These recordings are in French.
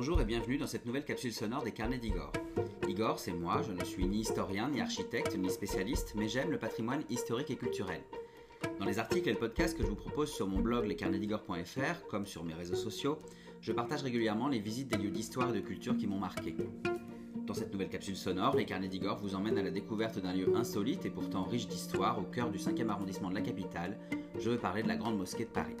Bonjour et bienvenue dans cette nouvelle capsule sonore des carnets d'Igor. Igor, c'est moi, je ne suis ni historien, ni architecte, ni spécialiste, mais j'aime le patrimoine historique et culturel. Dans les articles et le podcast que je vous propose sur mon blog lescarnetsdigor.fr, comme sur mes réseaux sociaux, je partage régulièrement les visites des lieux d'histoire et de culture qui m'ont marqué. Dans cette nouvelle capsule sonore, les carnets d'Igor vous emmènent à la découverte d'un lieu insolite et pourtant riche d'histoire au cœur du 5e arrondissement de la capitale. Je veux parler de la Grande Mosquée de Paris.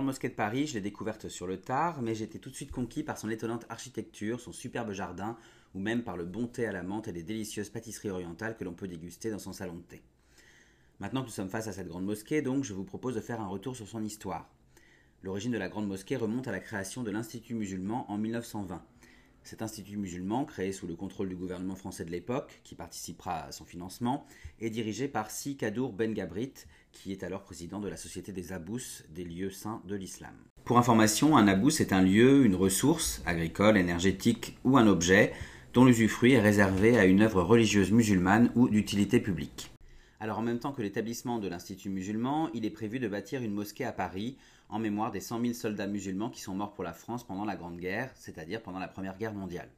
Grande Mosquée de Paris, je l'ai découverte sur le tard, mais j'étais tout de suite conquis par son étonnante architecture, son superbe jardin, ou même par le bon thé à la menthe et les délicieuses pâtisseries orientales que l'on peut déguster dans son salon de thé. Maintenant que nous sommes face à cette grande mosquée, donc, je vous propose de faire un retour sur son histoire. L'origine de la grande mosquée remonte à la création de l'Institut musulman en 1920. Cet institut musulman, créé sous le contrôle du gouvernement français de l'époque, qui participera à son financement, est dirigé par Si Kadour Ben Gabrit, qui est alors président de la Société des Abous, des lieux saints de l'islam. Pour information, un abous est un lieu, une ressource, agricole, énergétique ou un objet, dont l'usufruit est réservé à une œuvre religieuse musulmane ou d'utilité publique. Alors en même temps que l'établissement de l'Institut musulman, il est prévu de bâtir une mosquée à Paris en mémoire des 100 000 soldats musulmans qui sont morts pour la France pendant la Grande Guerre, c'est-à-dire pendant la Première Guerre mondiale.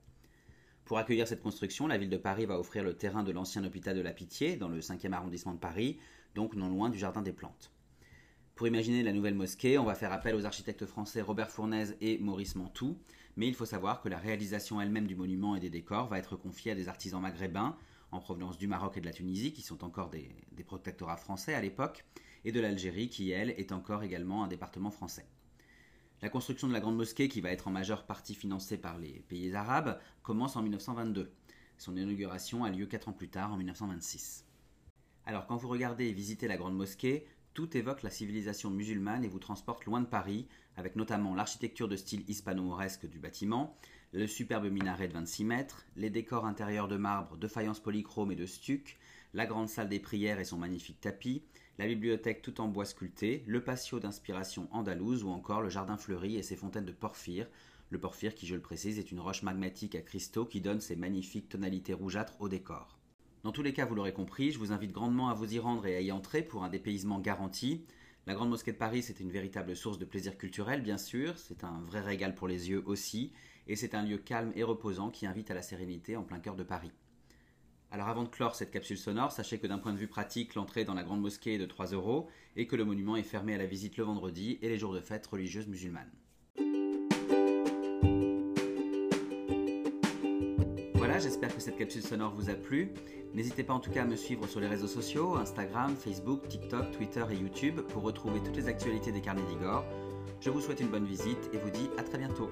Pour accueillir cette construction, la ville de Paris va offrir le terrain de l'ancien hôpital de la Pitié, dans le 5e arrondissement de Paris, donc non loin du Jardin des Plantes. Pour imaginer la nouvelle mosquée, on va faire appel aux architectes français Robert Fournaise et Maurice Mantoux, mais il faut savoir que la réalisation elle-même du monument et des décors va être confiée à des artisans maghrébins, en provenance du Maroc et de la Tunisie, qui sont encore des, protectorats français à l'époque, et de l'Algérie, qui, elle, est encore également un département français. La construction de la grande mosquée, qui va être en majeure partie financée par les pays arabes, commence en 1922. Son inauguration a lieu quatre ans plus tard, en 1926. Alors quand vous regardez et visitez la grande mosquée, tout évoque la civilisation musulmane et vous transporte loin de Paris, avec notamment l'architecture de style hispano-mauresque du bâtiment, le superbe minaret de 26 mètres, les décors intérieurs de marbre, de faïence polychrome et de stuc, la grande salle des prières et son magnifique tapis, la bibliothèque tout en bois sculpté, le patio d'inspiration andalouse ou encore le jardin fleuri et ses fontaines de porphyre, le porphyre qui, je le précise, est une roche magmatique à cristaux qui donne ses magnifiques tonalités rougeâtres au décor. Dans tous les cas, vous l'aurez compris, je vous invite grandement à vous y rendre et à y entrer pour un dépaysement garanti. La Grande Mosquée de Paris, c'est une véritable source de plaisir culturel, bien sûr, c'est un vrai régal pour les yeux aussi, et c'est un lieu calme et reposant qui invite à la sérénité en plein cœur de Paris. Alors avant de clore cette capsule sonore, sachez que d'un point de vue pratique, l'entrée dans la grande mosquée est de 3 euros et que le monument est fermé à la visite le vendredi et les jours de fête religieuses musulmanes. J'espère que cette capsule sonore vous a plu. N'hésitez pas en tout cas à me suivre sur les réseaux sociaux, Instagram, Facebook, TikTok, Twitter et YouTube pour retrouver toutes les actualités des carnets d'Igor. Je vous souhaite une bonne visite et vous dis à très bientôt.